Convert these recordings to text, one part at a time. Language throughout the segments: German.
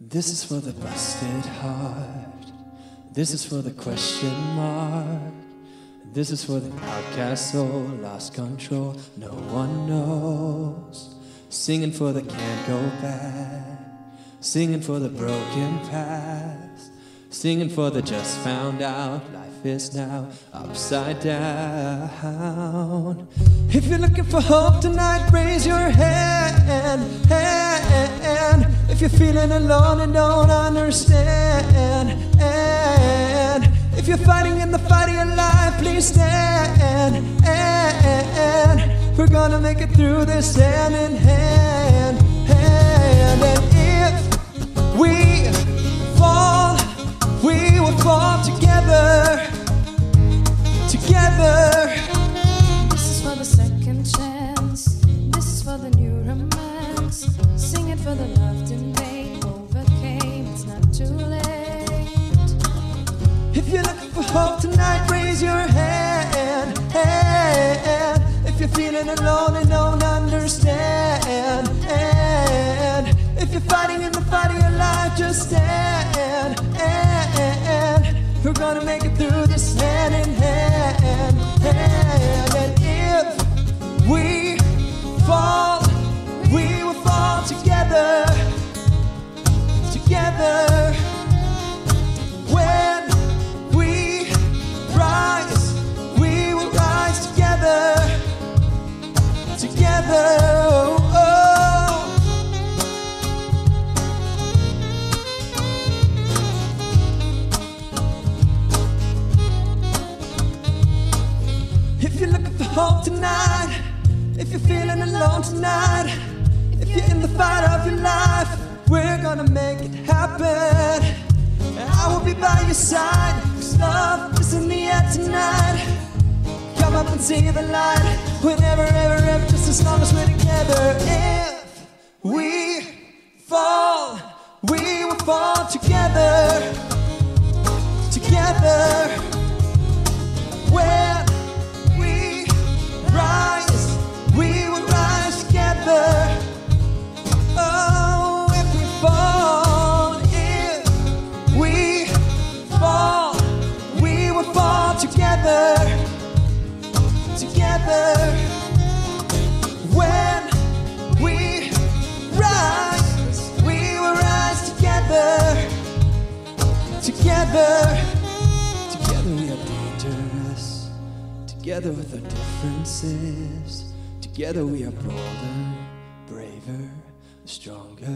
This is for the busted heart. This is for the question mark. This is for the outcast soul, lost control, no one knows. Singing for the can't go back. Singing for the broken past. Singing for the just found out. Life is now upside down. If you're looking for hope tonight, raise your hand. hand. If you're feeling alone and don't understand. And if you're fighting in the fight of your life, please stand. And we're gonna make it through this hand in hand. hand. And if we we will fall together. Together. This is for the second chance. This is for the new romance. Sing it for the loved in vain. Overcame, it's not too late. If you're looking for hope tonight, raise your hand. hand. If you're feeling alone and don't understand, and if you're fighting in the fight of your life, just stand. And we're gonna make it through this hand in hand. And if we fall, we will fall together. Together. Happen. And I will be by your side, cause love is in the air tonight. Come up and see the light, whenever, ever, ever, just as long as we're together. If we fall, we will fall together. Together. Together we are dangerous. Together with our differences. Together we are bolder, braver, stronger.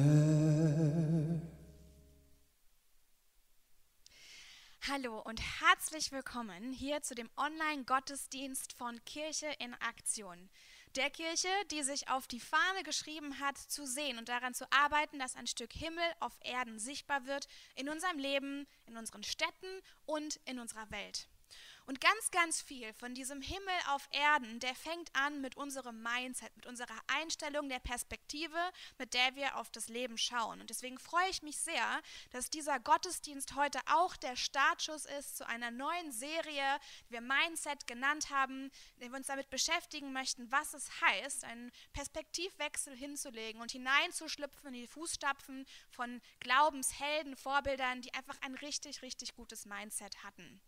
Hallo und herzlich willkommen hier zu dem Online-Gottesdienst von Kirche in Aktion. Der Kirche, die sich auf die Fahne geschrieben hat, zu sehen und daran zu arbeiten, dass ein Stück Himmel auf Erden sichtbar wird in unserem Leben, in unseren Städten und in unserer Welt. Und ganz, ganz viel von diesem Himmel auf Erden, der fängt an mit unserem Mindset, mit unserer Einstellung der Perspektive, mit der wir auf das Leben schauen. Und deswegen freue ich mich sehr, dass dieser Gottesdienst heute auch der Startschuss ist zu einer neuen Serie, die wir Mindset genannt haben, in der wir uns damit beschäftigen möchten, was es heißt, einen Perspektivwechsel hinzulegen und hineinzuschlüpfen in die Fußstapfen von Glaubenshelden, Vorbildern, die einfach ein richtig, richtig gutes Mindset hatten.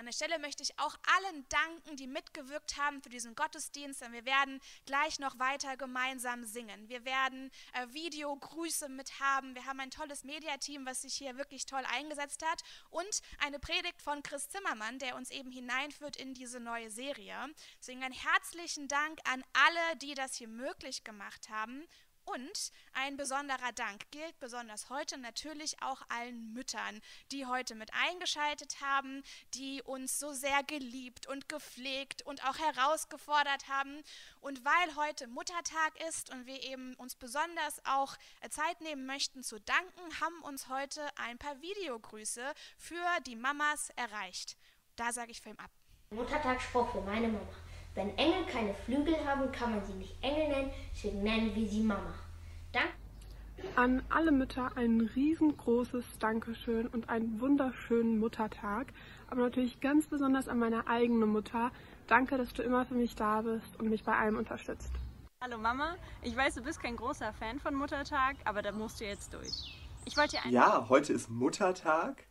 An der Stelle möchte ich auch allen danken, die mitgewirkt haben für diesen Gottesdienst. Denn wir werden gleich noch weiter gemeinsam singen. Wir werden äh, Videogrüße mit haben. Wir haben ein tolles Mediateam, was sich hier wirklich toll eingesetzt hat. Und eine Predigt von Chris Zimmermann, der uns eben hineinführt in diese neue Serie. Deswegen einen herzlichen Dank an alle, die das hier möglich gemacht haben. Und ein besonderer Dank gilt besonders heute natürlich auch allen Müttern, die heute mit eingeschaltet haben, die uns so sehr geliebt und gepflegt und auch herausgefordert haben. Und weil heute Muttertag ist und wir eben uns besonders auch Zeit nehmen möchten zu danken, haben uns heute ein paar Videogrüße für die Mamas erreicht. Da sage ich Film ab. Muttertagsspruch für meine Mama. Wenn Engel keine Flügel haben, kann man sie nicht Engel nennen, deswegen nennen wir sie Mama. Danke. An alle Mütter ein riesengroßes Dankeschön und einen wunderschönen Muttertag. Aber natürlich ganz besonders an meine eigene Mutter. Danke, dass du immer für mich da bist und mich bei allem unterstützt. Hallo Mama, ich weiß, du bist kein großer Fan von Muttertag, aber da musst du jetzt durch. Ich wollte dir Ja, heute ist Muttertag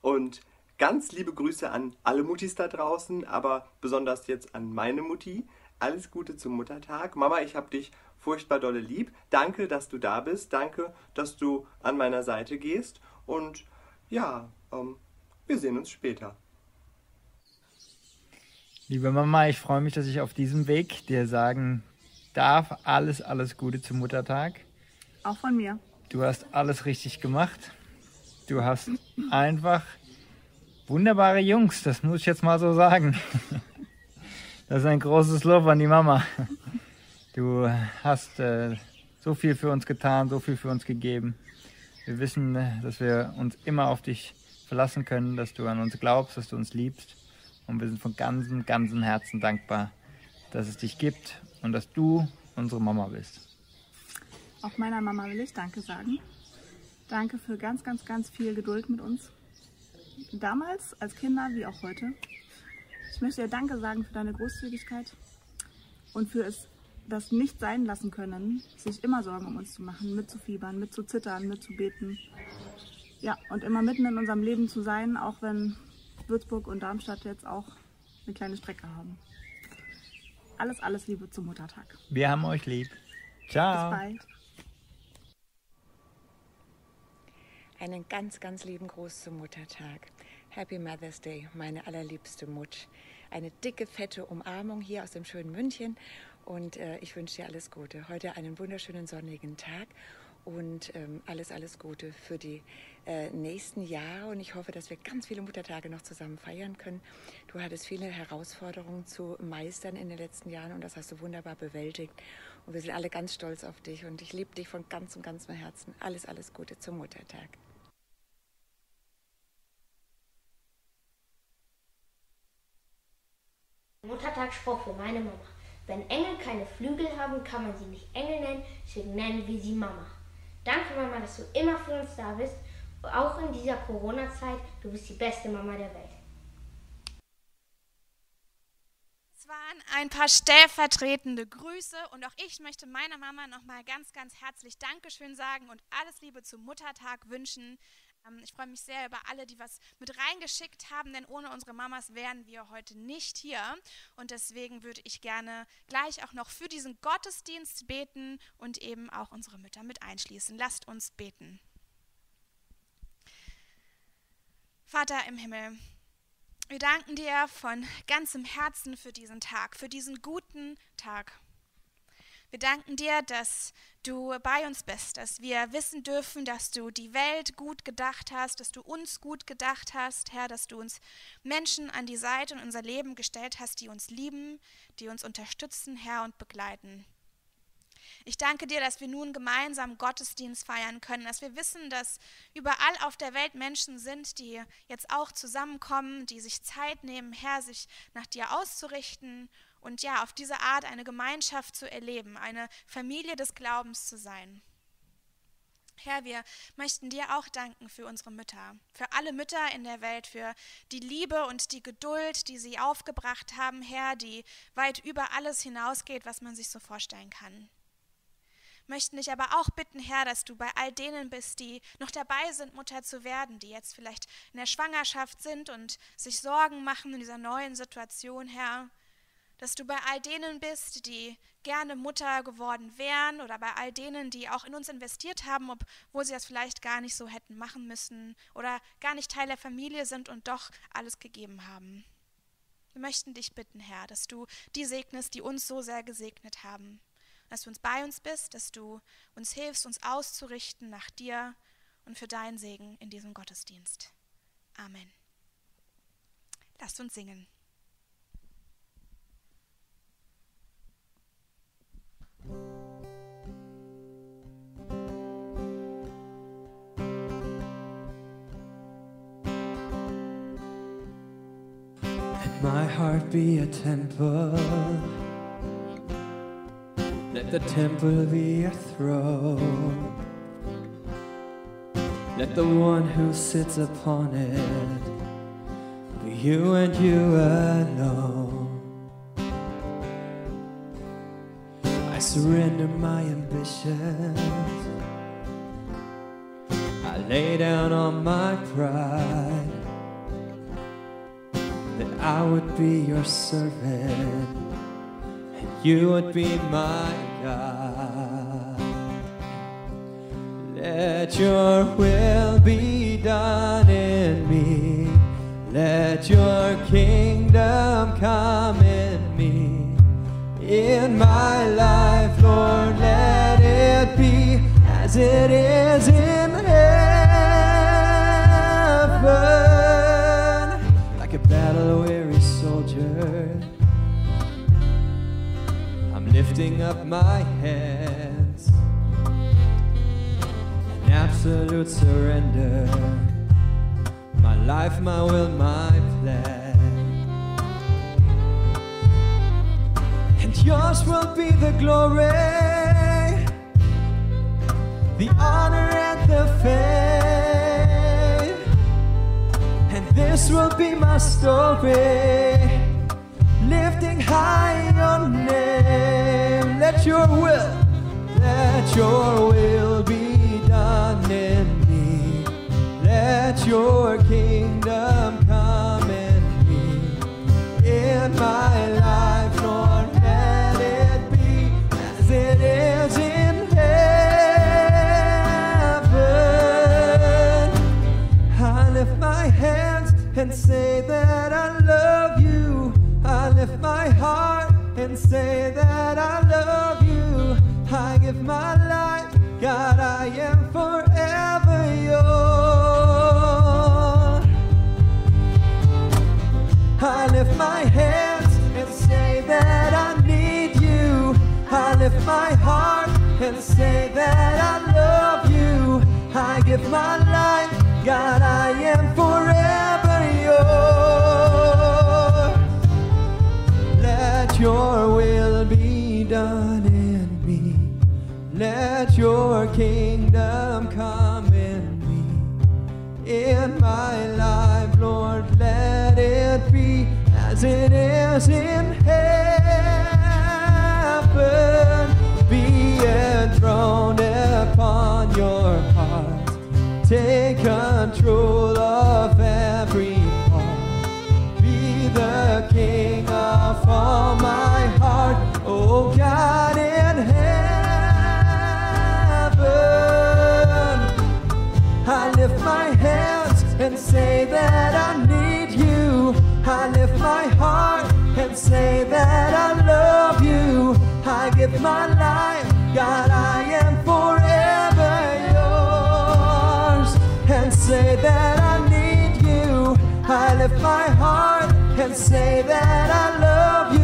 und ganz liebe Grüße an alle Muttis da draußen, aber besonders jetzt an meine Mutti. Alles Gute zum Muttertag. Mama, ich hab dich furchtbar dolle lieb. Danke, dass du da bist. Danke, dass du an meiner Seite gehst. Und ja, ähm, wir sehen uns später. Liebe Mama, ich freue mich, dass ich auf diesem Weg dir sagen darf, alles, alles Gute zum Muttertag. Auch von mir. Du hast alles richtig gemacht. Du hast einfach wunderbare Jungs, das muss ich jetzt mal so sagen. Das ist ein großes Lob an die Mama. Du hast äh, so viel für uns getan, so viel für uns gegeben. Wir wissen, dass wir uns immer auf dich verlassen können, dass du an uns glaubst, dass du uns liebst. Und wir sind von ganzem, ganzem Herzen dankbar, dass es dich gibt und dass du unsere Mama bist. Auch meiner Mama will ich Danke sagen. Danke für ganz, ganz, ganz viel Geduld mit uns. Damals als Kinder wie auch heute. Ich möchte dir Danke sagen für deine Großzügigkeit und für es das nicht sein lassen können, sich immer Sorgen um uns zu machen, mitzufiebern, mitzuzittern, mitzubeten. Ja, und immer mitten in unserem Leben zu sein, auch wenn Würzburg und Darmstadt jetzt auch eine kleine Strecke haben. Alles, alles Liebe zum Muttertag. Wir haben euch lieb. Bis Ciao. bald. Einen ganz, ganz lieben Gruß zum Muttertag. Happy Mother's Day, meine allerliebste Mutsch. Eine dicke, fette Umarmung hier aus dem schönen München und äh, ich wünsche dir alles Gute. Heute einen wunderschönen sonnigen Tag und ähm, alles, alles Gute für die äh, nächsten Jahre und ich hoffe, dass wir ganz viele Muttertage noch zusammen feiern können. Du hattest viele Herausforderungen zu meistern in den letzten Jahren und das hast du wunderbar bewältigt und wir sind alle ganz stolz auf dich und ich liebe dich von ganzem, ganzem Herzen. Alles, alles Gute zum Muttertag. Muttertagsspruch für meine Mama. Wenn Engel keine Flügel haben, kann man sie nicht Engel nennen, deswegen nennen wir sie Mama. Danke Mama, dass du immer für uns da bist, auch in dieser Corona-Zeit. Du bist die beste Mama der Welt. Es waren ein paar stellvertretende Grüße und auch ich möchte meiner Mama nochmal ganz, ganz herzlich Dankeschön sagen und alles Liebe zum Muttertag wünschen. Ähm, Ich freue mich sehr über alle, die was mit reingeschickt haben, denn ohne unsere Mamas wären wir heute nicht hier. Und deswegen würde ich gerne gleich auch noch für diesen Gottesdienst beten und eben auch unsere Mütter mit einschließen. Lasst uns beten. Vater im Himmel, wir danken dir von ganzem Herzen für diesen Tag, für diesen guten Tag. Wir danken dir, dass du bei uns bist, dass wir wissen dürfen, dass du die Welt gut gedacht hast, dass du uns gut gedacht hast, Herr, dass du uns Menschen an die Seite und unser Leben gestellt hast, die uns lieben, die uns unterstützen, Herr, und begleiten. Ich danke dir, dass wir nun gemeinsam Gottesdienst feiern können, dass wir wissen, dass überall auf der Welt Menschen sind, die jetzt auch zusammenkommen, die sich Zeit nehmen, Herr, sich nach dir auszurichten und ja, auf diese Art eine Gemeinschaft zu erleben, eine Familie des Glaubens zu sein. Herr, wir möchten dir auch danken für unsere Mütter, für alle Mütter in der Welt, für die Liebe und die Geduld, die sie aufgebracht haben, Herr, die weit über alles hinausgeht, was man sich so vorstellen kann. Möchten dich aber auch bitten, Herr, dass du bei all denen bist, die noch dabei sind, Mutter zu werden, die jetzt vielleicht in der Schwangerschaft sind und sich Sorgen machen in dieser neuen Situation, Herr, dass du bei all denen bist, die gerne Mutter geworden wären oder bei all denen, die auch in uns investiert haben, obwohl sie das vielleicht gar nicht so hätten machen müssen oder gar nicht Teil der Familie sind und doch alles gegeben haben. Wir möchten dich bitten, Herr, dass du die segnest, die uns so sehr gesegnet haben. Dass du uns bei uns bist, dass du uns hilfst, uns auszurichten nach dir und für deinen Segen in diesem Gottesdienst. Amen. Lasst uns singen. My heart be a temple. Let the temple be your throne. Let the one who sits upon it be you and you alone. I surrender my ambitions. I lay down on my pride that I would be your servant and you would be my God. Let your will be done in me. Let your kingdom come. In my life, Lord, let it be as it is in heaven. Like a battle weary soldier, I'm lifting up my hands in absolute surrender. My life, my will, my plan. Yours will be the glory, the honor, and the fame. And this will be my story, lifting high your name. Let your will, let your will be done in me. Let your kingdom say that I love you. I lift my heart and say that I love you. I give my life, God, I am forever yours. I lift my hands and say that I need you. I lift my heart and say that I love you. I give my life, God, I am forever Your will be done in me. Let your kingdom come in me. In my life, Lord, let it be as it is in heaven. Be enthroned upon your heart. Take control say that I need you. I lift my heart and say that I love you. I give my life, God, I am forever yours. And say that I need you. I lift my heart and say that I love you.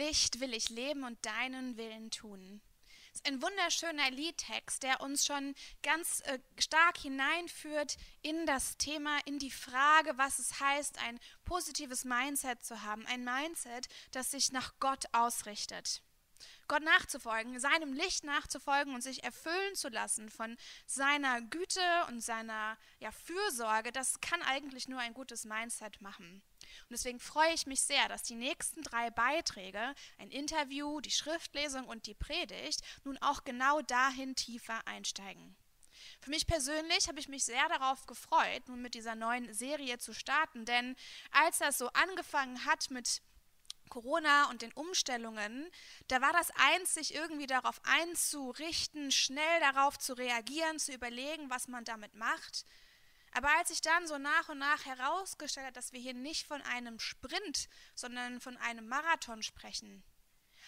Licht will ich leben und deinen Willen tun. Das ist ein wunderschöner Liedtext, der uns schon ganz äh, stark hineinführt in das Thema, in die Frage, was es heißt, ein positives Mindset zu haben. Ein Mindset, das sich nach Gott ausrichtet. Gott nachzufolgen, seinem Licht nachzufolgen und sich erfüllen zu lassen von seiner Güte und seiner ja, Fürsorge, das kann eigentlich nur ein gutes Mindset machen. Und deswegen freue ich mich sehr, dass die nächsten drei Beiträge, ein Interview, die Schriftlesung und die Predigt, nun auch genau dahin tiefer einsteigen. Für mich persönlich habe ich mich sehr darauf gefreut, nun mit dieser neuen Serie zu starten, denn als das so angefangen hat mit Corona und den Umstellungen, da war das eins, sich irgendwie darauf einzurichten, schnell darauf zu reagieren, zu überlegen, was man damit macht. Aber als sich dann so nach und nach herausgestellt hat, dass wir hier nicht von einem Sprint, sondern von einem Marathon sprechen,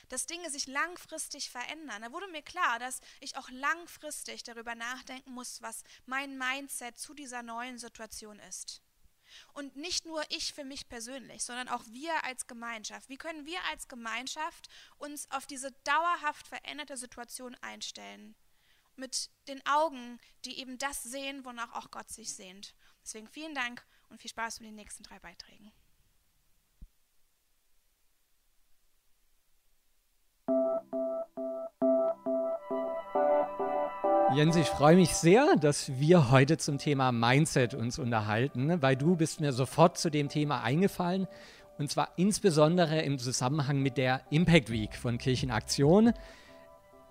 dass Dinge sich langfristig verändern, da wurde mir klar, dass ich auch langfristig darüber nachdenken muss, was mein Mindset zu dieser neuen Situation ist. Und nicht nur ich für mich persönlich, sondern auch wir als Gemeinschaft. Wie können wir als Gemeinschaft uns auf diese dauerhaft veränderte Situation einstellen? Mit den Augen, die eben das sehen, wonach auch Gott sich sehnt. Deswegen vielen Dank und viel Spaß mit den nächsten drei Beiträgen. Jens, ich freue mich sehr, dass wir heute zum Thema Mindset uns unterhalten, weil du bist mir sofort zu dem Thema eingefallen und zwar insbesondere im Zusammenhang mit der Impact Week von Kirchenaktion.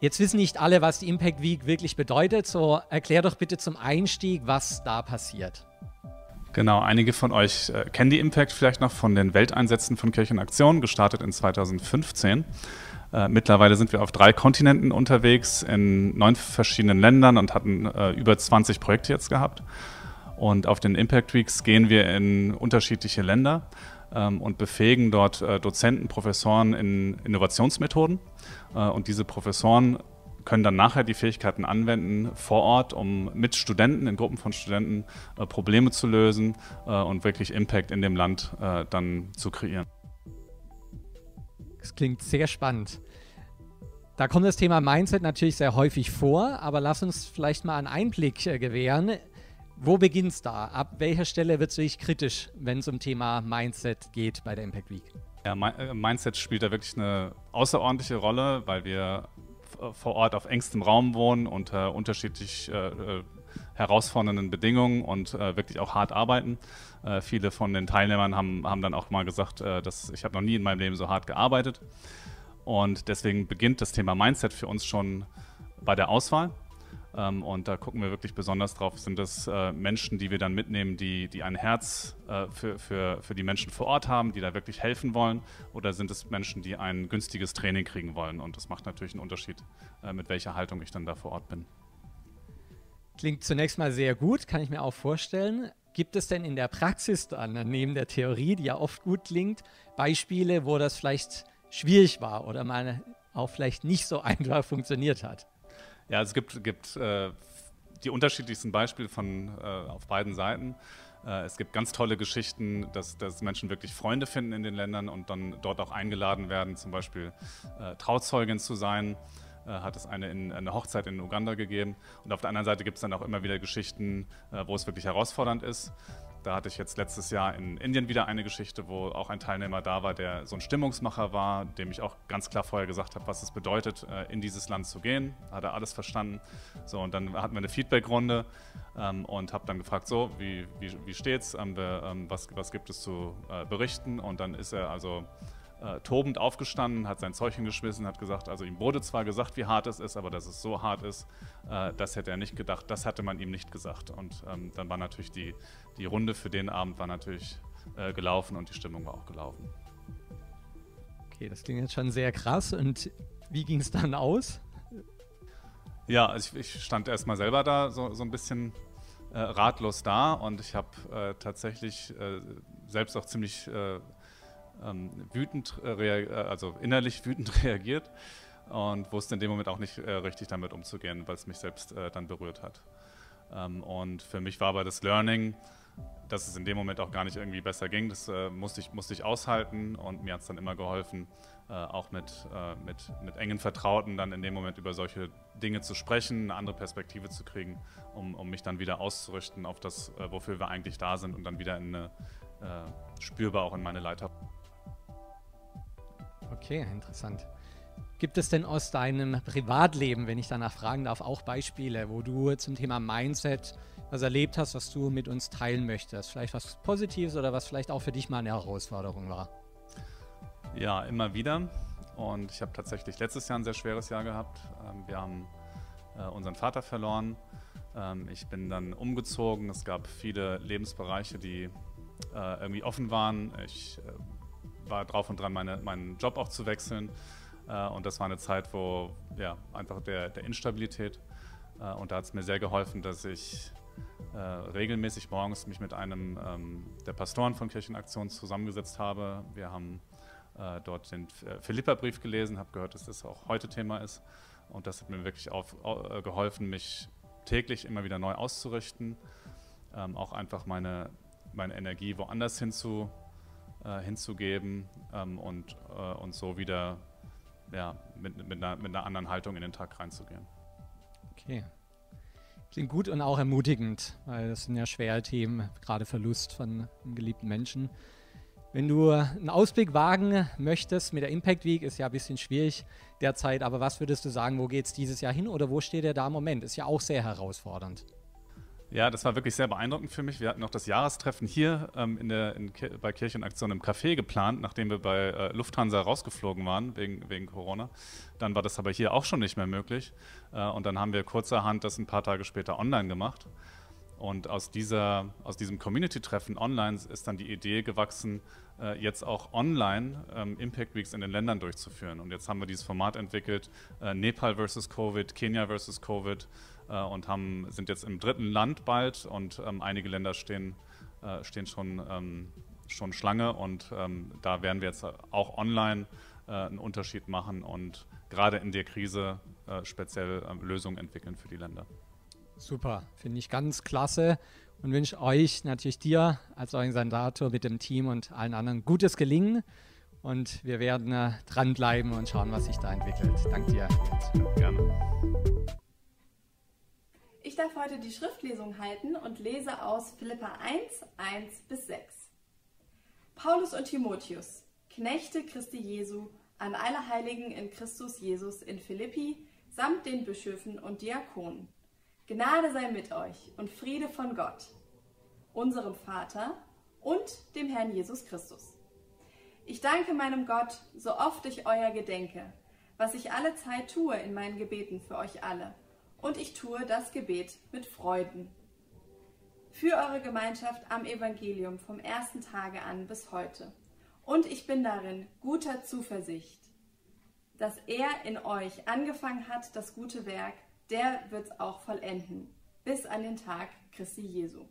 Jetzt wissen nicht alle, was die Impact Week wirklich bedeutet, so erklär doch bitte zum Einstieg, was da passiert. Genau, einige von euch äh, kennen die Impact vielleicht noch von den Welteinsätzen von Kirchenaktion, gestartet in 2015. Äh, mittlerweile sind wir auf drei Kontinenten unterwegs, in neun verschiedenen Ländern und hatten äh, über 20 Projekte jetzt gehabt. Und auf den Impact Weeks gehen wir in unterschiedliche Länder ähm, und befähigen dort äh, Dozenten, Professoren in Innovationsmethoden. Äh, und diese Professoren können dann nachher die Fähigkeiten anwenden vor Ort, um mit Studenten, in Gruppen von Studenten, äh, Probleme zu lösen äh, und wirklich Impact in dem Land dann zu kreieren. Das klingt sehr spannend. Da kommt das Thema Mindset natürlich sehr häufig vor, aber lass uns vielleicht mal einen Einblick äh, gewähren. Wo beginnt es da? Ab welcher Stelle wird es wirklich kritisch, wenn es um Thema Mindset geht bei der Impact Week? Ja, äh, Mindset spielt da wirklich eine außerordentliche Rolle, weil wir vor Ort auf engstem Raum wohnen, unter unterschiedlich äh, äh, herausfordernden Bedingungen und äh, wirklich auch hart arbeiten. Äh, viele von den Teilnehmern haben, haben dann auch mal gesagt, äh, dass ich habe noch nie in meinem Leben so hart gearbeitet. Und deswegen beginnt das Thema Mindset für uns schon bei der Auswahl. Ähm, und da gucken wir wirklich besonders drauf, sind das äh, Menschen, die wir dann mitnehmen, die, die ein Herz äh, für, für, für die Menschen vor Ort haben, die da wirklich helfen wollen, oder sind es Menschen, die ein günstiges Training kriegen wollen? Und das macht natürlich einen Unterschied, äh, mit welcher Haltung ich dann da vor Ort bin. Klingt zunächst mal sehr gut, kann ich mir auch vorstellen. Gibt es denn in der Praxis dann, neben der Theorie, die ja oft gut klingt, Beispiele, wo das vielleicht schwierig war oder mal auch vielleicht nicht so einfach funktioniert hat? Ja, es gibt, gibt äh, die unterschiedlichsten Beispiele von, äh, auf beiden Seiten. Äh, es gibt ganz tolle Geschichten, dass, dass, Menschen wirklich Freunde finden in den Ländern und dann dort auch eingeladen werden, zum Beispiel äh, Trauzeugin zu sein. Äh, hat es eine, in, eine Hochzeit in Uganda gegeben. Und auf der anderen Seite gibt es dann auch immer wieder Geschichten, äh, wo es wirklich herausfordernd ist. Da hatte ich jetzt letztes Jahr in Indien wieder eine Geschichte, wo auch ein Teilnehmer da war, der so ein Stimmungsmacher war, dem ich auch ganz klar vorher gesagt habe, was es bedeutet, äh, in dieses Land zu gehen. Hat er alles verstanden. So, und dann hatten wir eine Feedbackrunde ähm, und habe dann gefragt, so, wie, wie, wie steht's? Ähm, was, was gibt es zu äh, berichten? Und dann ist er also äh, tobend aufgestanden, hat sein Zeug hingeschmissen, hat gesagt, also ihm wurde zwar gesagt, wie hart es ist, aber dass es so hart ist, äh, das hätte er nicht gedacht, das hatte man ihm nicht gesagt. Und ähm, dann war natürlich die, die Runde für den Abend war natürlich äh, gelaufen und die Stimmung war auch gelaufen. Okay, das klingt jetzt schon sehr krass. Und wie ging es dann aus? Ja, also ich, ich stand erstmal selber da so, so ein bisschen äh, ratlos da und ich habe äh, tatsächlich äh, selbst auch ziemlich ähm, wütend, äh, äh, also innerlich wütend reagiert und wusste in dem Moment auch nicht äh, richtig damit umzugehen, weil es mich selbst äh, dann berührt hat. Ähm, und für mich war aber das Learning, dass es in dem Moment auch gar nicht irgendwie besser ging. Das äh, musste, ich, musste ich aushalten und mir hat es dann immer geholfen, äh, auch mit, äh, mit, mit engen Vertrauten dann in dem Moment über solche Dinge zu sprechen, eine andere Perspektive zu kriegen, um, um mich dann wieder auszurichten auf das, wofür wir eigentlich da sind und dann wieder in eine, spürbar auch in meine Leiter. Okay, interessant. Gibt es denn aus deinem Privatleben, wenn ich danach fragen darf, auch Beispiele, wo du zum Thema Mindset was erlebt hast, was du mit uns teilen möchtest? Vielleicht was Positives oder was vielleicht auch für dich mal eine Herausforderung war? Ja, immer wieder. Und ich habe tatsächlich letztes Jahr ein sehr schweres Jahr gehabt. Ähm, wir haben äh, unseren Vater verloren. Ähm, ich bin dann umgezogen. Es gab viele Lebensbereiche, die äh, irgendwie offen waren. Ich äh, war drauf und dran, meine, meinen Job auch zu wechseln. Und das war eine Zeit, wo ja, einfach der, der Instabilität. Und da hat es mir sehr geholfen, dass ich äh, regelmäßig morgens mich mit einem ähm, der Pastoren von Kirchenaktion zusammengesetzt habe. Wir haben äh, dort den äh, Philippa-Brief gelesen, habe gehört, dass das auch heute Thema ist. Und das hat mir wirklich auf, äh, geholfen, mich täglich immer wieder neu auszurichten, ähm, auch einfach meine, meine Energie woanders hinzu, äh, hinzugeben ähm, und, äh, und so wieder ja, mit, mit, einer, mit einer anderen Haltung in den Tag reinzugehen. Okay. Klingt gut und auch ermutigend, weil das sind ja schwere Themen, gerade Verlust von geliebten Menschen. Wenn du einen Ausblick wagen möchtest mit der Impact Week, ist ja ein bisschen schwierig derzeit, aber was würdest du sagen, wo geht es dieses Jahr hin oder wo steht er da im Moment? Ist ja auch sehr herausfordernd. Ja, das war wirklich sehr beeindruckend für mich. Wir hatten noch das Jahrestreffen hier ähm, in der, in, bei Kirchenaktion im Café geplant, nachdem wir bei äh, Lufthansa rausgeflogen waren wegen, wegen Corona. Dann war das aber hier auch schon nicht mehr möglich. Äh, und dann haben wir kurzerhand das ein paar Tage später online gemacht. Und aus, dieser, aus diesem Community-Treffen online ist dann die Idee gewachsen, äh, jetzt auch online ähm, Impact Weeks in den Ländern durchzuführen. Und jetzt haben wir dieses Format entwickelt, äh, Nepal versus Covid, Kenia versus Covid äh, und haben, sind jetzt im dritten Land bald und ähm, einige Länder stehen, äh, stehen schon, ähm, schon Schlange und ähm, da werden wir jetzt auch online äh, einen Unterschied machen und gerade in der Krise äh, speziell ähm, Lösungen entwickeln für die Länder. Super, finde ich ganz klasse und wünsche euch natürlich dir als Organisator mit dem Team und allen anderen gutes Gelingen. Und wir werden äh, dranbleiben und schauen, was sich da entwickelt. Danke dir. Gerne. Ich darf heute die Schriftlesung halten und lese aus Philippa 1, 1 bis 6. Paulus und Timotheus, Knechte Christi Jesu, an alle Heiligen in Christus Jesus in Philippi, samt den Bischöfen und Diakonen. Gnade sei mit euch und Friede von Gott, unserem Vater und dem Herrn Jesus Christus. Ich danke meinem Gott, so oft ich euer gedenke, was ich alle Zeit tue in meinen Gebeten für euch alle und ich tue das Gebet mit Freuden. Für eure Gemeinschaft am Evangelium vom ersten Tage an bis heute. Und ich bin darin guter Zuversicht, dass er in euch angefangen hat, das gute Werk, der wird es auch vollenden, bis an den Tag Christi Jesu.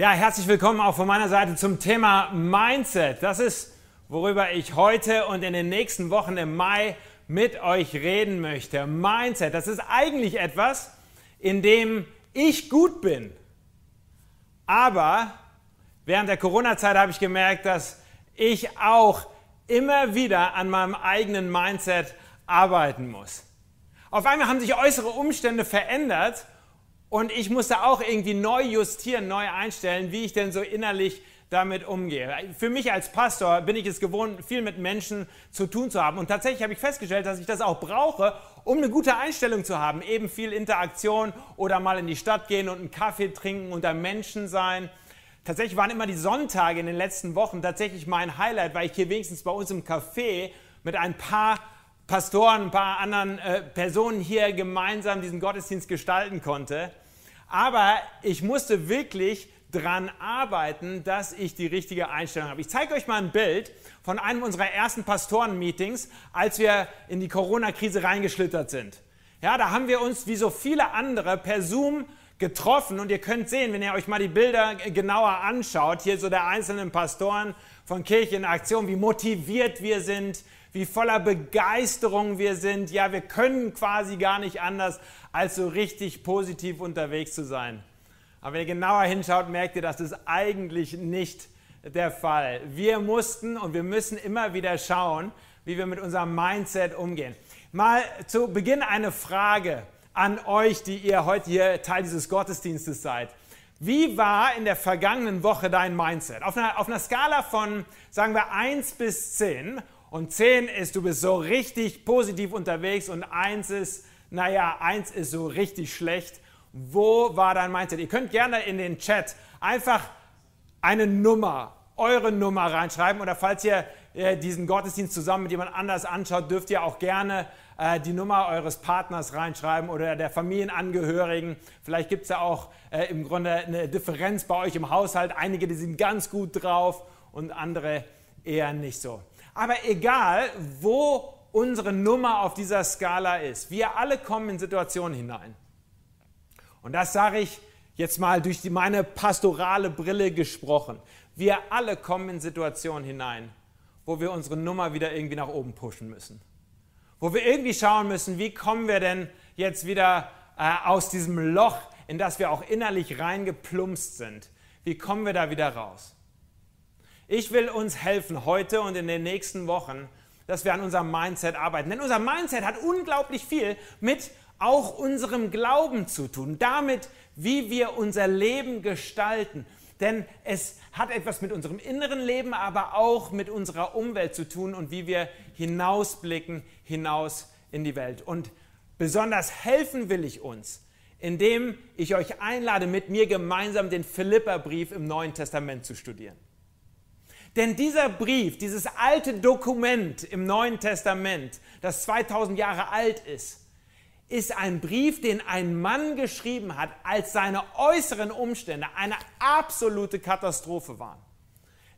Ja, herzlich willkommen auch von meiner Seite zum Thema Mindset. Das ist, worüber ich heute und in den nächsten Wochen im Mai mit euch reden möchte. Mindset, das ist eigentlich etwas, in dem ich gut bin. Aber während der Corona-Zeit habe ich gemerkt, dass ich auch immer wieder an meinem eigenen Mindset arbeiten muss. Auf einmal haben sich äußere Umstände verändert und ich musste auch irgendwie neu justieren, neu einstellen, wie ich denn so innerlich damit umgehe. Für mich als Pastor bin ich es gewohnt, viel mit Menschen zu tun zu haben. Und tatsächlich habe ich festgestellt, dass ich das auch brauche, um eine gute Einstellung zu haben. Eben viel Interaktion oder mal in die Stadt gehen und einen Kaffee trinken, unter Menschen sein. Tatsächlich waren immer die Sonntage in den letzten Wochen tatsächlich mein Highlight, weil ich hier wenigstens bei uns im Café mit ein paar Pastoren, ein paar anderen äh, Personen hier gemeinsam diesen Gottesdienst gestalten konnte. Aber ich musste wirklich dran arbeiten, dass ich die richtige Einstellung habe. Ich zeige euch mal ein Bild von einem unserer ersten Pastoren-Meetings, als wir in die Corona-Krise reingeschlittert sind. Ja, da haben wir uns wie so viele andere per Zoom getroffen und ihr könnt sehen, wenn ihr euch mal die Bilder genauer anschaut, hier so der einzelnen Pastoren von Kirche in Aktion, wie motiviert wir sind, wie voller Begeisterung wir sind. Ja, wir können quasi gar nicht anders, als so richtig positiv unterwegs zu sein. Aber wenn ihr genauer hinschaut, merkt ihr, das ist eigentlich nicht der Fall. Wir mussten und wir müssen immer wieder schauen, wie wir mit unserem Mindset umgehen. Mal zu Beginn eine Frage an euch, die ihr heute hier Teil dieses Gottesdienstes seid. Wie war in der vergangenen Woche dein Mindset? Auf einer, auf einer Skala von, sagen wir, 1 bis 10 und 10 ist, du bist so richtig positiv unterwegs und 1 ist, naja, 1 ist so richtig schlecht. Wo war dein Mindset? Ihr könnt gerne in den Chat einfach eine Nummer, eure Nummer reinschreiben oder falls ihr äh, diesen Gottesdienst zusammen mit jemand anders anschaut, dürft ihr auch gerne äh, die Nummer eures Partners reinschreiben oder der Familienangehörigen. Vielleicht gibt es ja auch äh, im Grunde eine Differenz bei euch im Haushalt. Einige, die sind ganz gut drauf und andere eher nicht so. Aber egal, wo unsere Nummer auf dieser Skala ist, wir alle kommen in Situationen hinein. Und das sage ich jetzt mal durch meine pastorale Brille gesprochen. Wir alle kommen in Situationen hinein, wo wir unsere Nummer wieder irgendwie nach oben pushen müssen. Wo wir irgendwie schauen müssen, wie kommen wir denn jetzt wieder äh, aus diesem Loch, in das wir auch innerlich reingeplumpst sind. Wie kommen wir da wieder raus? Ich will uns helfen heute und in den nächsten Wochen, dass wir an unserem Mindset arbeiten. Denn unser Mindset hat unglaublich viel mit auch unserem Glauben zu tun, damit, wie wir unser Leben gestalten. Denn es hat etwas mit unserem inneren Leben, aber auch mit unserer Umwelt zu tun und wie wir hinausblicken, hinaus in die Welt. Und besonders helfen will ich uns, indem ich euch einlade, mit mir gemeinsam den Philipperbrief im Neuen Testament zu studieren. Denn dieser Brief, dieses alte Dokument im Neuen Testament, das 2000 Jahre alt ist, ist ein Brief, den ein Mann geschrieben hat, als seine äußeren Umstände eine absolute Katastrophe waren.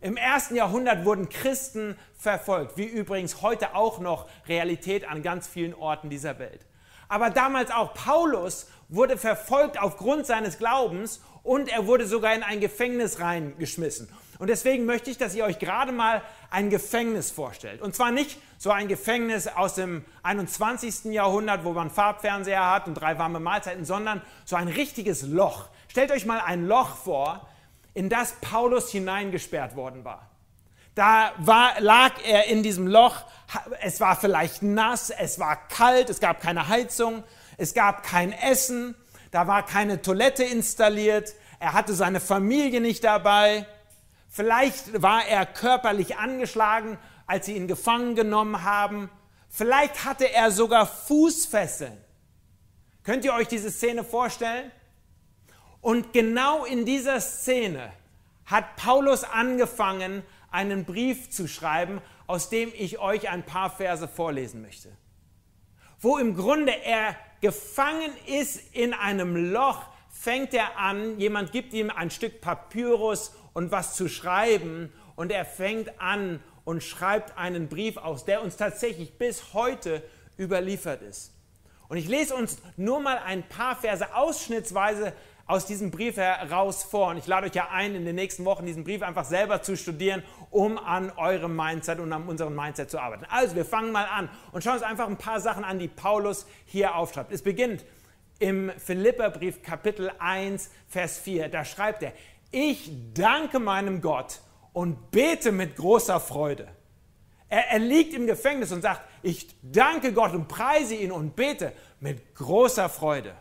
Im ersten Jahrhundert wurden Christen verfolgt, wie übrigens heute auch noch Realität an ganz vielen Orten dieser Welt. Aber damals auch Paulus wurde verfolgt aufgrund seines Glaubens und er wurde sogar in ein Gefängnis reingeschmissen. Und deswegen möchte ich, dass ihr euch gerade mal ein Gefängnis vorstellt. Und zwar nicht so ein Gefängnis aus dem 21. Jahrhundert, wo man Farbfernseher hat und drei warme Mahlzeiten, sondern so ein richtiges Loch. Stellt euch mal ein Loch vor, in das Paulus hineingesperrt worden war. Da war, lag er in diesem Loch, es war vielleicht nass, es war kalt, es gab keine Heizung, es gab kein Essen, da war keine Toilette installiert, er hatte seine Familie nicht dabei. Vielleicht war er körperlich angeschlagen, als sie ihn gefangen genommen haben. Vielleicht hatte er sogar Fußfesseln. Könnt ihr euch diese Szene vorstellen? Und genau in dieser Szene hat Paulus angefangen, einen Brief zu schreiben, aus dem ich euch ein paar Verse vorlesen möchte. Wo im Grunde er gefangen ist in einem Loch, fängt er an, jemand gibt ihm ein Stück Papyrus und was zu schreiben. Und er fängt an und schreibt einen Brief aus, der uns tatsächlich bis heute überliefert ist. Und ich lese uns nur mal ein paar Verse ausschnittsweise aus diesem Brief heraus vor. Und ich lade euch ja ein, in den nächsten Wochen diesen Brief einfach selber zu studieren, um an eurem Mindset und an unserem Mindset zu arbeiten. Also, wir fangen mal an und schauen uns einfach ein paar Sachen an, die Paulus hier aufschreibt. Es beginnt im Philipperbrief Kapitel 1, Vers 4. Da schreibt er, ich danke meinem Gott und bete mit großer Freude. Er, er liegt im Gefängnis und sagt, ich danke Gott und preise ihn und bete mit großer Freude.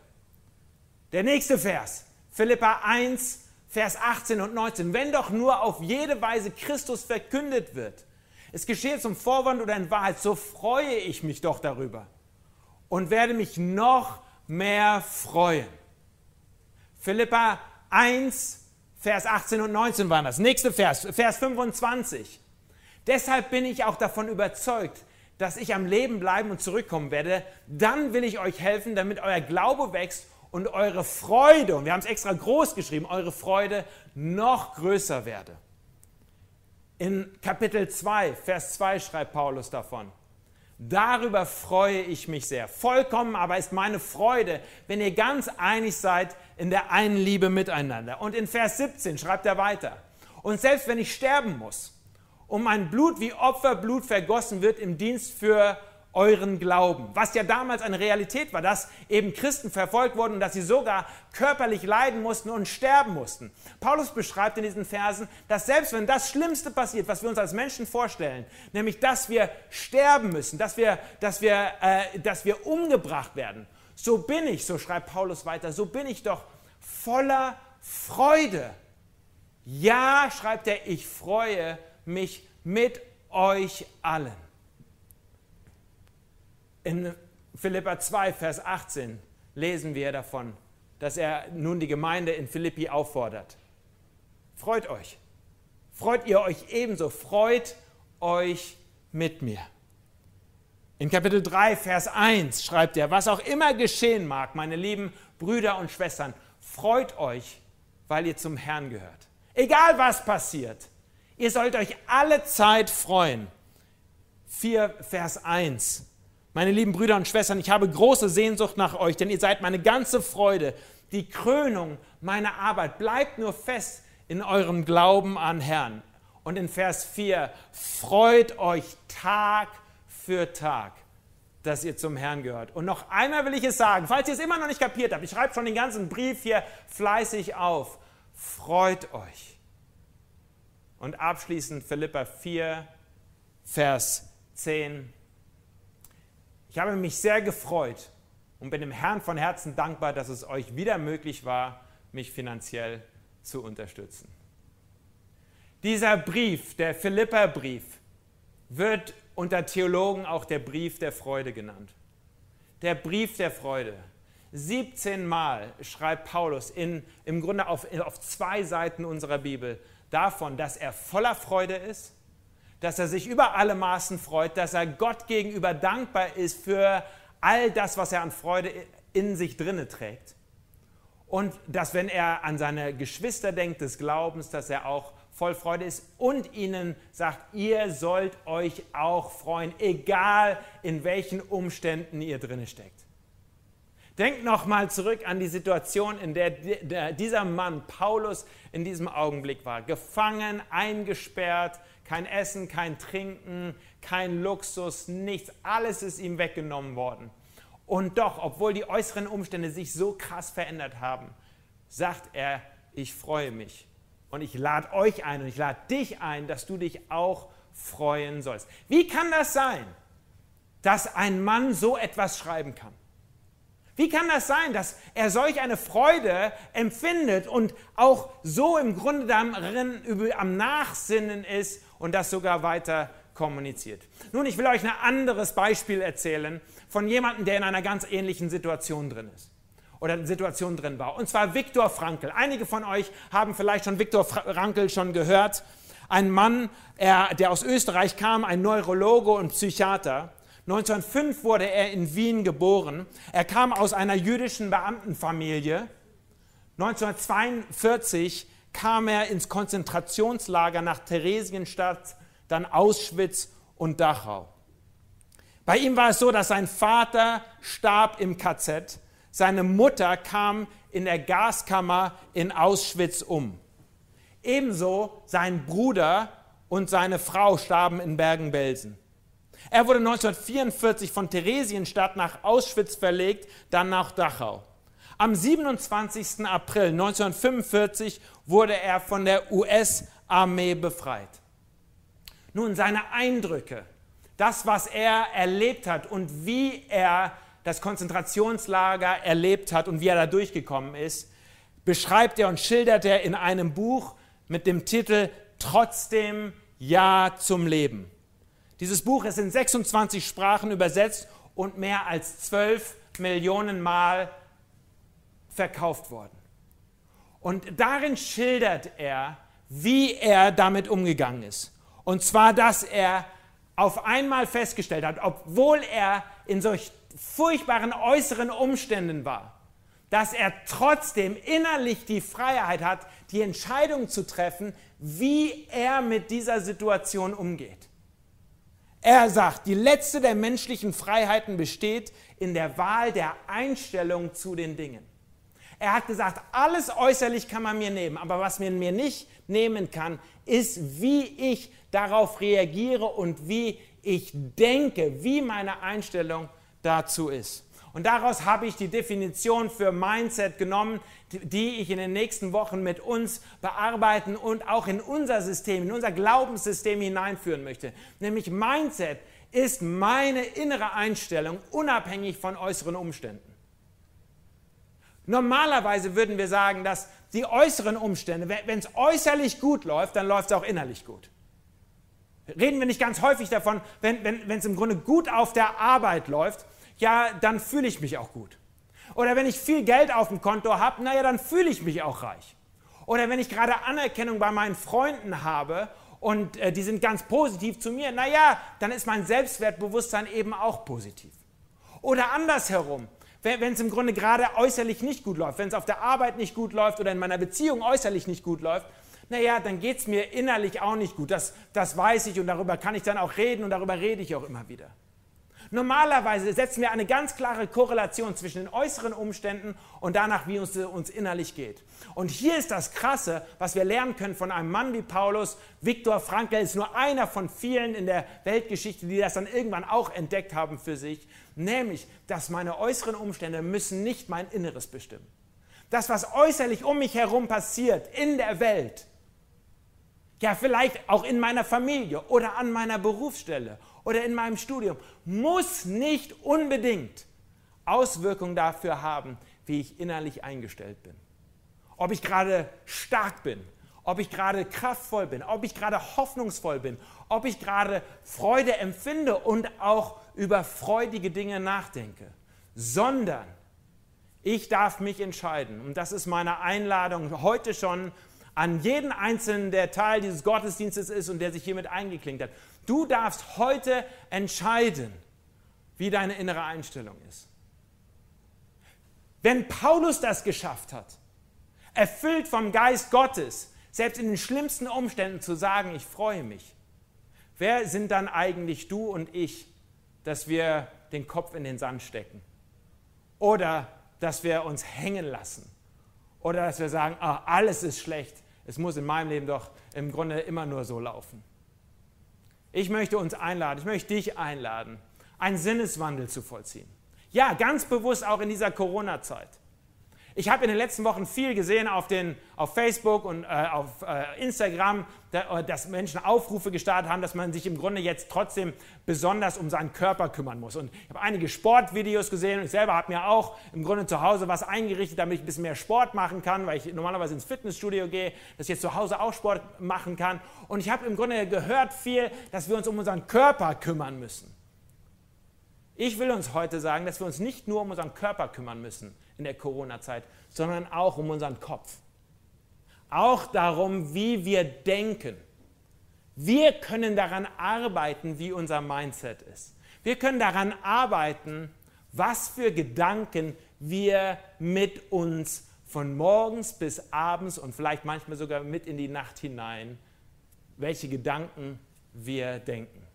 Der nächste Vers, Philippa 1, Vers 18 und 19. Wenn doch nur auf jede Weise Christus verkündet wird, es geschehe zum Vorwand oder in Wahrheit, so freue ich mich doch darüber und werde mich noch mehr freuen. Philippa 1, Vers 18 und 19 waren das. Nächste Vers, Vers 25. Deshalb bin ich auch davon überzeugt, dass ich am Leben bleiben und zurückkommen werde. Dann will ich euch helfen, damit euer Glaube wächst und eure Freude, und wir haben es extra groß geschrieben, eure Freude noch größer werde. In Kapitel 2, Vers 2 schreibt Paulus davon. Darüber freue ich mich sehr. Vollkommen aber ist meine Freude, wenn ihr ganz einig seid in der einen Liebe miteinander. Und in Vers 17 schreibt er weiter. Und selbst wenn ich sterben muss, um mein Blut wie Opferblut vergossen wird im Dienst für euren Glauben. Was ja damals eine Realität war, dass eben Christen verfolgt wurden und dass sie sogar körperlich leiden mussten und sterben mussten. Paulus beschreibt in diesen Versen, dass selbst wenn das Schlimmste passiert, was wir uns als Menschen vorstellen, nämlich dass wir sterben müssen, dass wir, dass wir, äh, dass wir umgebracht werden, so bin ich, so schreibt Paulus weiter, so bin ich doch voller Freude. Ja, schreibt er, ich freue mich mit euch allen. In Philippa 2, Vers 18 lesen wir davon, dass er nun die Gemeinde in Philippi auffordert. Freut euch. Freut ihr euch ebenso. Freut euch mit mir. In Kapitel 3, Vers 1 schreibt er, was auch immer geschehen mag, meine lieben Brüder und Schwestern, freut euch, weil ihr zum Herrn gehört. Egal was passiert, ihr sollt euch alle Zeit freuen. 4, Vers 1 meine lieben Brüder und Schwestern, ich habe große Sehnsucht nach euch, denn ihr seid meine ganze Freude, die Krönung meiner Arbeit. Bleibt nur fest in eurem Glauben an Herrn. Und in Vers 4, freut euch Tag für Tag, dass ihr zum Herrn gehört. Und noch einmal will ich es sagen, falls ihr es immer noch nicht kapiert habt, ich schreibe schon den ganzen Brief hier fleißig auf, freut euch. Und abschließend Philippa 4, Vers 10. Ich habe mich sehr gefreut und bin dem Herrn von Herzen dankbar, dass es euch wieder möglich war, mich finanziell zu unterstützen. Dieser Brief, der Philipperbrief, wird unter Theologen auch der Brief der Freude genannt. Der Brief der Freude. 17 Mal schreibt Paulus in, im Grunde auf, auf zwei Seiten unserer Bibel davon, dass er voller Freude ist dass er sich über alle Maßen freut, dass er Gott gegenüber dankbar ist für all das, was er an Freude in sich drinne trägt. Und dass, wenn er an seine Geschwister denkt des Glaubens, dass er auch voll Freude ist und ihnen sagt, ihr sollt euch auch freuen, egal in welchen Umständen ihr drinne steckt. Denkt nochmal zurück an die Situation, in der dieser Mann, Paulus, in diesem Augenblick war. Gefangen, eingesperrt, kein Essen, kein Trinken, kein Luxus, nichts. Alles ist ihm weggenommen worden. Und doch, obwohl die äußeren Umstände sich so krass verändert haben, sagt er, ich freue mich. Und ich lade euch ein und ich lade dich ein, dass du dich auch freuen sollst. Wie kann das sein, dass ein Mann so etwas schreiben kann? Wie kann das sein, dass er solch eine Freude empfindet und auch so im Grunde darin am Nachsinnen ist und das sogar weiter kommuniziert. Nun, ich will euch ein anderes Beispiel erzählen von jemandem, der in einer ganz ähnlichen Situation drin ist oder Situation drin war. Und zwar Viktor Frankl. Einige von euch haben vielleicht schon Viktor Frankl schon gehört. Ein Mann, er, der aus Österreich kam, ein Neurologe und Psychiater. 1905 wurde er in Wien geboren. Er kam aus einer jüdischen Beamtenfamilie. 1942 kam er ins Konzentrationslager nach Theresienstadt, dann Auschwitz und Dachau. Bei ihm war es so, dass sein Vater starb im KZ, seine Mutter kam in der Gaskammer in Auschwitz um. Ebenso sein Bruder und seine Frau starben in Bergen-Belsen. Er wurde 1944 von Theresienstadt nach Auschwitz verlegt, dann nach Dachau. Am 27. April 1945 wurde er von der US-Armee befreit. Nun, seine Eindrücke, das, was er erlebt hat und wie er das Konzentrationslager erlebt hat und wie er da durchgekommen ist, beschreibt er und schildert er in einem Buch mit dem Titel Trotzdem Ja zum Leben. Dieses Buch ist in 26 Sprachen übersetzt und mehr als 12 Millionen Mal verkauft worden. Und darin schildert er, wie er damit umgegangen ist. Und zwar, dass er auf einmal festgestellt hat, obwohl er in solch furchtbaren äußeren Umständen war, dass er trotzdem innerlich die Freiheit hat, die Entscheidung zu treffen, wie er mit dieser Situation umgeht. Er sagt, die letzte der menschlichen Freiheiten besteht in der Wahl der Einstellung zu den Dingen. Er hat gesagt, alles äußerlich kann man mir nehmen, aber was man mir nicht nehmen kann, ist, wie ich darauf reagiere und wie ich denke, wie meine Einstellung dazu ist. Und daraus habe ich die Definition für Mindset genommen, die ich in den nächsten Wochen mit uns bearbeiten und auch in unser System, in unser Glaubenssystem hineinführen möchte. Nämlich Mindset ist meine innere Einstellung unabhängig von äußeren Umständen. Normalerweise würden wir sagen, dass die äußeren Umstände, wenn es äußerlich gut läuft, dann läuft es auch innerlich gut. Reden wir nicht ganz häufig davon, wenn es wenn, im Grunde gut auf der Arbeit läuft, ja, dann fühle ich mich auch gut. Oder wenn ich viel Geld auf dem Konto habe, naja, dann fühle ich mich auch reich. Oder wenn ich gerade Anerkennung bei meinen Freunden habe und äh, die sind ganz positiv zu mir, naja, dann ist mein Selbstwertbewusstsein eben auch positiv. Oder andersherum, wenn es im Grunde gerade äußerlich nicht gut läuft, wenn es auf der Arbeit nicht gut läuft oder in meiner Beziehung äußerlich nicht gut läuft, naja, dann geht es mir innerlich auch nicht gut. Das, das weiß ich und darüber kann ich dann auch reden und darüber rede ich auch immer wieder. Normalerweise setzen wir eine ganz klare Korrelation zwischen den äußeren Umständen und danach, wie es uns innerlich geht. Und hier ist das Krasse, was wir lernen können von einem Mann wie Paulus. Viktor Frankl ist nur einer von vielen in der Weltgeschichte, die das dann irgendwann auch entdeckt haben für sich. Nämlich, dass meine äußeren Umstände müssen nicht mein Inneres bestimmen. Das, was äußerlich um mich herum passiert in der Welt, ja vielleicht auch in meiner Familie oder an meiner Berufsstelle oder in meinem Studium, muss nicht unbedingt Auswirkungen dafür haben, wie ich innerlich eingestellt bin. Ob ich gerade stark bin, ob ich gerade kraftvoll bin, ob ich gerade hoffnungsvoll bin, ob ich gerade Freude empfinde und auch über freudige Dinge nachdenke, sondern ich darf mich entscheiden. Und das ist meine Einladung heute schon an jeden Einzelnen, der Teil dieses Gottesdienstes ist und der sich hiermit eingeklinkt hat. Du darfst heute entscheiden, wie deine innere Einstellung ist. Wenn Paulus das geschafft hat, erfüllt vom Geist Gottes, selbst in den schlimmsten Umständen zu sagen, ich freue mich, wer sind dann eigentlich du und ich, dass wir den Kopf in den Sand stecken? Oder dass wir uns hängen lassen? Oder dass wir sagen, ah, alles ist schlecht, es muss in meinem Leben doch im Grunde immer nur so laufen. Ich möchte uns einladen, ich möchte dich einladen, einen Sinneswandel zu vollziehen. Ja, ganz bewusst auch in dieser Corona-Zeit. Ich habe in den letzten Wochen viel gesehen auf, den, auf Facebook und äh, auf äh, Instagram, da, äh, dass Menschen Aufrufe gestartet haben, dass man sich im Grunde jetzt trotzdem besonders um seinen Körper kümmern muss. Und ich habe einige Sportvideos gesehen und ich selber habe mir auch im Grunde zu Hause was eingerichtet, damit ich ein bisschen mehr Sport machen kann, weil ich normalerweise ins Fitnessstudio gehe, dass ich jetzt zu Hause auch Sport machen kann. Und ich habe im Grunde gehört viel, dass wir uns um unseren Körper kümmern müssen. Ich will uns heute sagen, dass wir uns nicht nur um unseren Körper kümmern müssen in der Corona-Zeit, sondern auch um unseren Kopf. Auch darum, wie wir denken. Wir können daran arbeiten, wie unser Mindset ist. Wir können daran arbeiten, was für Gedanken wir mit uns von morgens bis abends und vielleicht manchmal sogar mit in die Nacht hinein, welche Gedanken wir denken.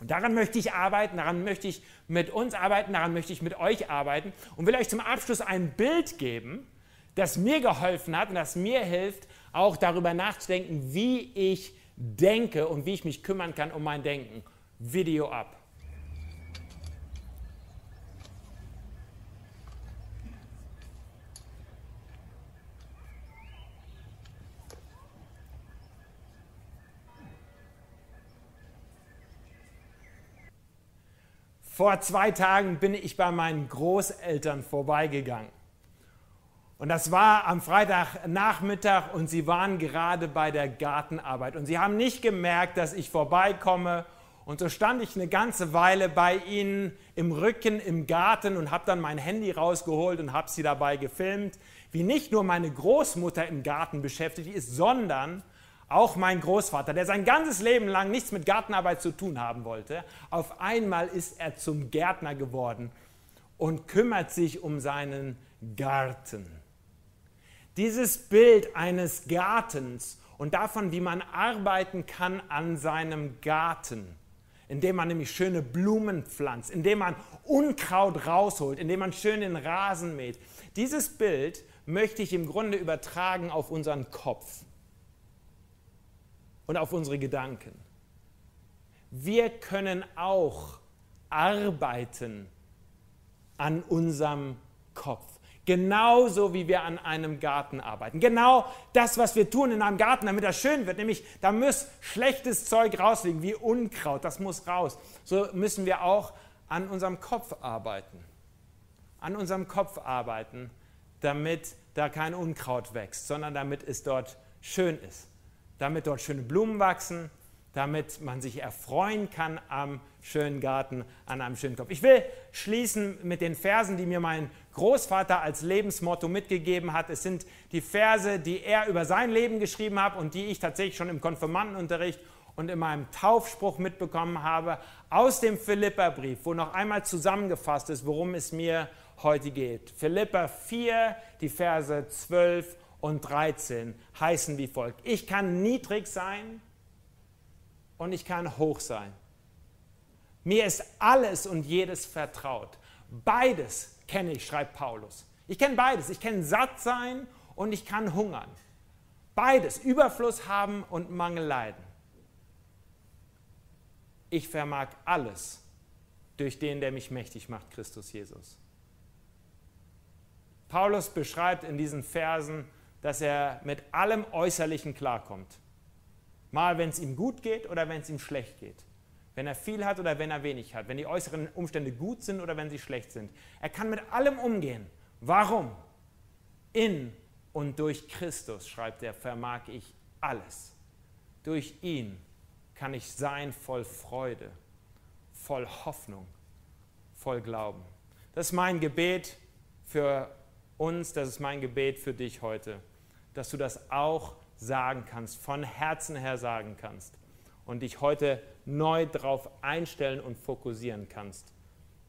Und daran möchte ich arbeiten, daran möchte ich mit uns arbeiten, daran möchte ich mit euch arbeiten und will euch zum Abschluss ein Bild geben, das mir geholfen hat und das mir hilft, auch darüber nachzudenken, wie ich denke und wie ich mich kümmern kann um mein Denken. Video ab. Vor zwei Tagen bin ich bei meinen Großeltern vorbeigegangen. Und das war am Freitagnachmittag und sie waren gerade bei der Gartenarbeit. Und sie haben nicht gemerkt, dass ich vorbeikomme. Und so stand ich eine ganze Weile bei ihnen im Rücken im Garten und habe dann mein Handy rausgeholt und habe sie dabei gefilmt, wie nicht nur meine Großmutter im Garten beschäftigt ist, sondern auch mein Großvater, der sein ganzes Leben lang nichts mit Gartenarbeit zu tun haben wollte. Auf einmal ist er zum Gärtner geworden und kümmert sich um seinen Garten. Dieses Bild eines Gartens und davon, wie man arbeiten kann an seinem Garten, indem man nämlich schöne Blumen pflanzt, indem man Unkraut rausholt, indem man schön den Rasen mäht. Dieses Bild möchte ich im Grunde übertragen auf unseren Kopf und auf unsere Gedanken. Wir können auch arbeiten an unserem Kopf. Genauso wie wir an einem Garten arbeiten. Genau das, was wir tun in einem Garten, damit er schön wird, nämlich da muss schlechtes Zeug rausliegen, wie Unkraut, das muss raus. So müssen wir auch an unserem Kopf arbeiten. An unserem Kopf arbeiten, damit da kein Unkraut wächst, sondern damit es dort schön ist. Damit dort schöne Blumen wachsen, damit man sich erfreuen kann am schönen Garten, an einem schönen Kopf. Ich will schließen mit den Versen, die mir mein Großvater als Lebensmotto mitgegeben hat. Es sind die Verse, die er über sein Leben geschrieben hat und die ich tatsächlich schon im Konfirmandenunterricht und in meinem Taufspruch mitbekommen habe aus dem Philipperbrief, wo noch einmal zusammengefasst ist, worum es mir heute geht. Philipper 4, die Verse 12 und 13 heißen wie folgt. Ich kann niedrig sein und ich kann hoch sein. Mir ist alles und jedes vertraut. Beides kenne ich, schreibt Paulus. Ich kenne beides. Ich kenne satt sein und ich kann hungern. Beides, Überfluss haben und Mangel leiden. Ich vermag alles durch den, der mich mächtig macht, Christus Jesus. Paulus beschreibt in diesen Versen, dass er mit allem Äußerlichen klarkommt. Mal, wenn es ihm gut geht oder wenn es ihm schlecht geht. Wenn er viel hat oder wenn er wenig hat. Wenn die äußeren Umstände gut sind oder wenn sie schlecht sind. Er kann mit allem umgehen. Warum? In und durch Christus, schreibt er, vermag ich alles. Durch ihn kann ich sein voll Freude, voll Hoffnung, voll Glauben. Das ist mein Gebet für uns, das ist mein Gebet für dich heute, dass du das auch sagen kannst, von Herzen her sagen kannst und dich heute neu darauf einstellen und fokussieren kannst,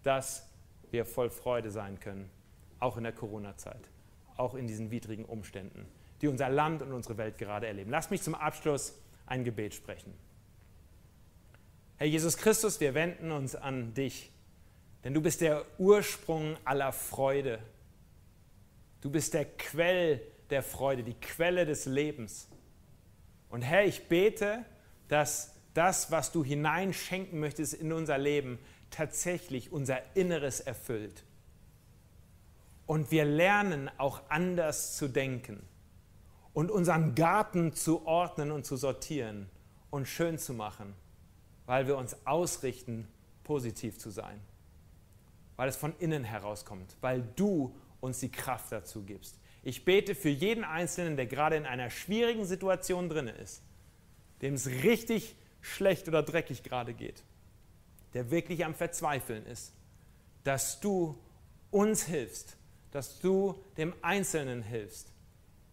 dass wir voll Freude sein können, auch in der Corona-Zeit, auch in diesen widrigen Umständen, die unser Land und unsere Welt gerade erleben. Lass mich zum Abschluss ein Gebet sprechen. Herr Jesus Christus, wir wenden uns an dich, denn du bist der Ursprung aller Freude. Du bist der Quell der Freude, die Quelle des Lebens. Und Herr, ich bete, dass das, was du hineinschenken möchtest in unser Leben, tatsächlich unser Inneres erfüllt. Und wir lernen auch anders zu denken und unseren Garten zu ordnen und zu sortieren und schön zu machen, weil wir uns ausrichten, positiv zu sein, weil es von innen herauskommt, weil du uns die Kraft dazu gibst. Ich bete für jeden Einzelnen, der gerade in einer schwierigen Situation drin ist, dem es richtig schlecht oder dreckig gerade geht, der wirklich am Verzweifeln ist, dass du uns hilfst, dass du dem Einzelnen hilfst,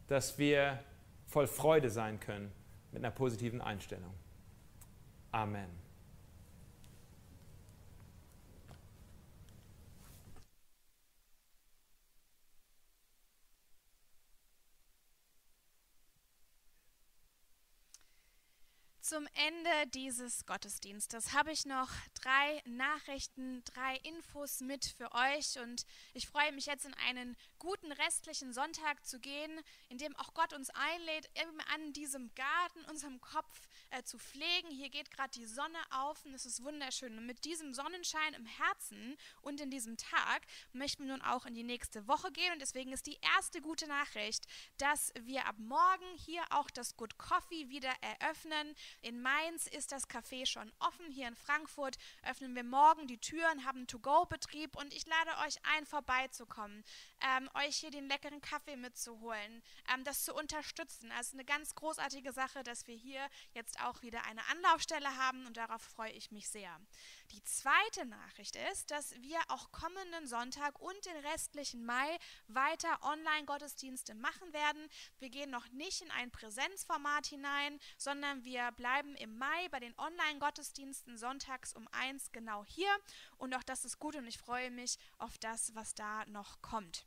dass wir voll Freude sein können mit einer positiven Einstellung. Amen. Zum Ende dieses Gottesdienstes habe ich noch drei Nachrichten, drei Infos mit für euch und ich freue mich jetzt in einen guten restlichen Sonntag zu gehen, in dem auch Gott uns einlädt, eben an diesem Garten, unserem Kopf äh, zu pflegen. Hier geht gerade die Sonne auf und es ist wunderschön. Und mit diesem Sonnenschein im Herzen und in diesem Tag möchten wir nun auch in die nächste Woche gehen und deswegen ist die erste gute Nachricht, dass wir ab morgen hier auch das Good Coffee wieder eröffnen. In Mainz ist das Café schon offen. Hier in Frankfurt öffnen wir morgen die Türen, haben To-Go-Betrieb und ich lade euch ein, vorbeizukommen, ähm, euch hier den leckeren Kaffee mitzuholen, ähm, das zu unterstützen. Also eine ganz großartige Sache, dass wir hier jetzt auch wieder eine Anlaufstelle haben und darauf freue ich mich sehr. Die zweite Nachricht ist, dass wir auch kommenden Sonntag und den restlichen Mai weiter Online-Gottesdienste machen werden. Wir gehen noch nicht in ein Präsenzformat hinein, sondern wir bleiben im Mai bei den Online-Gottesdiensten sonntags um eins genau hier. Und auch das ist gut und ich freue mich auf das, was da noch kommt.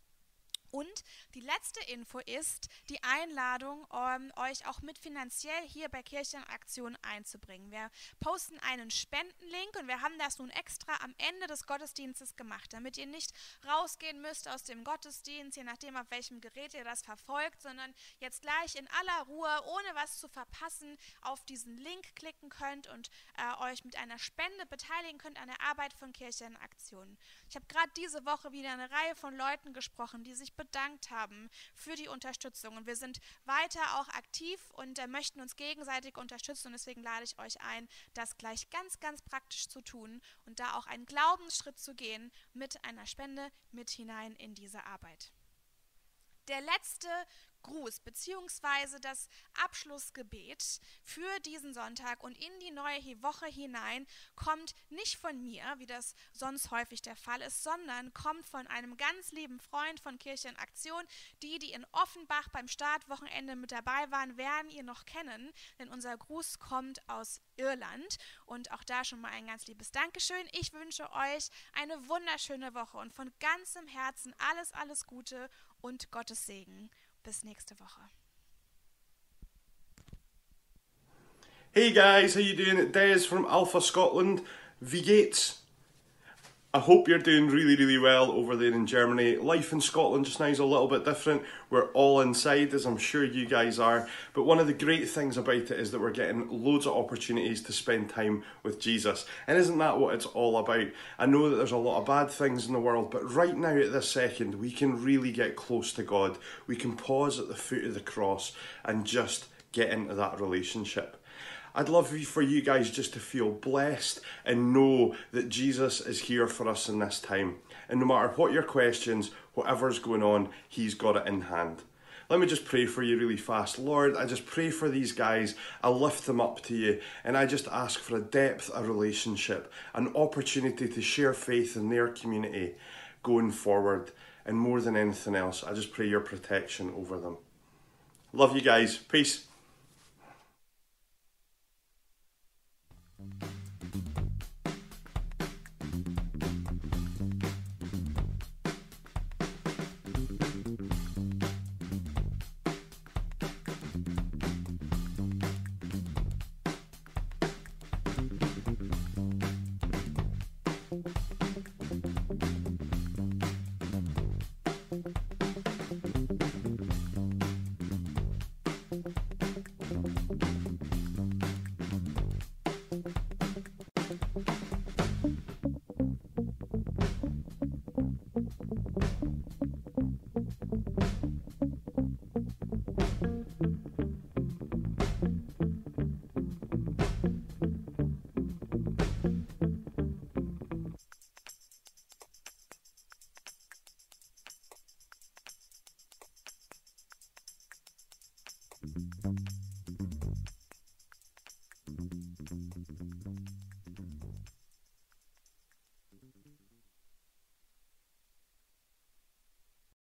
Und die letzte Info ist die Einladung, um, euch auch mit finanziell hier bei Kirchenaktion einzubringen. Wir posten einen Spendenlink und wir haben das nun extra am Ende des Gottesdienstes gemacht, damit ihr nicht rausgehen müsst aus dem Gottesdienst, je nachdem auf welchem Gerät ihr das verfolgt, sondern jetzt gleich in aller Ruhe, ohne was zu verpassen, auf diesen Link klicken könnt und äh, euch mit einer Spende beteiligen könnt an der Arbeit von Kirchenaktion. Ich habe gerade diese Woche wieder eine Reihe von Leuten gesprochen, die sich bedankt haben für die Unterstützung. Und wir sind weiter auch aktiv und äh, möchten uns gegenseitig unterstützen. Und deswegen lade ich euch ein, das gleich ganz, ganz praktisch zu tun und da auch einen Glaubensschritt zu gehen mit einer Spende mit hinein in diese Arbeit. Der letzte Gruß beziehungsweise das Abschlussgebet für diesen Sonntag und in die neue Woche hinein kommt nicht von mir, wie das sonst häufig der Fall ist, sondern kommt von einem ganz lieben Freund von Kirche in Aktion. Die, die in Offenbach beim Startwochenende mit dabei waren, werden ihr noch kennen, denn unser Gruß kommt aus Irland und auch da schon mal ein ganz liebes Dankeschön. Ich wünsche euch eine wunderschöne Woche und von ganzem Herzen alles, alles Gute und Gottes Segen. Bis nächste Woche. Hey guys, how you doing? Des from Alpha Scotland. Wie geht's? I hope you're doing really, really well over there in Germany. Life in Scotland just now is a little bit different. We're all inside, as I'm sure you guys are. But one of the great things about it is that we're getting loads of opportunities to spend time with Jesus. And isn't that what it's all about? I know that there's a lot of bad things in the world, but right now at this second, we can really get close to God. We can pause at the foot of the cross and just get into that relationship. I'd love for you guys just to feel blessed and know that Jesus is here for us in this time. And no matter what your questions, whatever's going on, He's got it in hand. Let me just pray for you really fast. Lord, I just pray for these guys. I lift them up to you and I just ask for a depth of relationship, an opportunity to share faith in their community going forward. And more than anything else, I just pray your protection over them. Love you guys. Peace. Thank you.